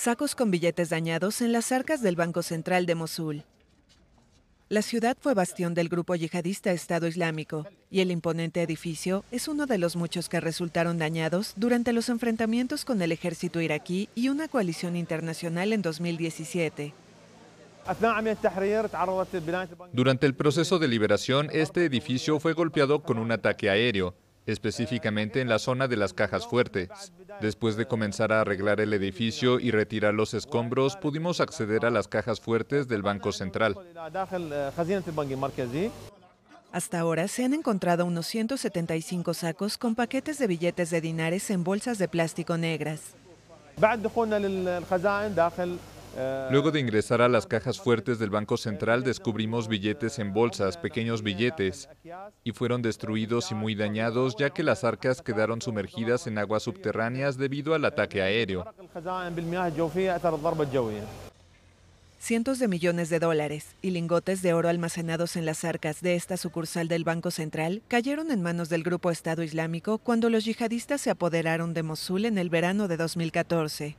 Sacos con billetes dañados en las arcas del Banco Central de Mosul. La ciudad fue bastión del grupo yihadista Estado Islámico y el imponente edificio es uno de los muchos que resultaron dañados durante los enfrentamientos con el ejército iraquí y una coalición internacional en 2017. Durante el proceso de liberación, este edificio fue golpeado con un ataque aéreo, específicamente en la zona de las cajas fuertes. Después de comenzar a arreglar el edificio y retirar los escombros, pudimos acceder a las cajas fuertes del Banco Central. Hasta ahora se han encontrado unos 175 sacos con paquetes de billetes de dinares en bolsas de plástico negras. Luego de ingresar a las cajas fuertes del Banco Central, descubrimos billetes en bolsas, pequeños billetes, y fueron destruidos y muy dañados ya que las arcas quedaron sumergidas en aguas subterráneas debido al ataque aéreo. Cientos de millones de dólares y lingotes de oro almacenados en las arcas de esta sucursal del Banco Central cayeron en manos del grupo Estado Islámico cuando los yihadistas se apoderaron de Mosul en el verano de 2014.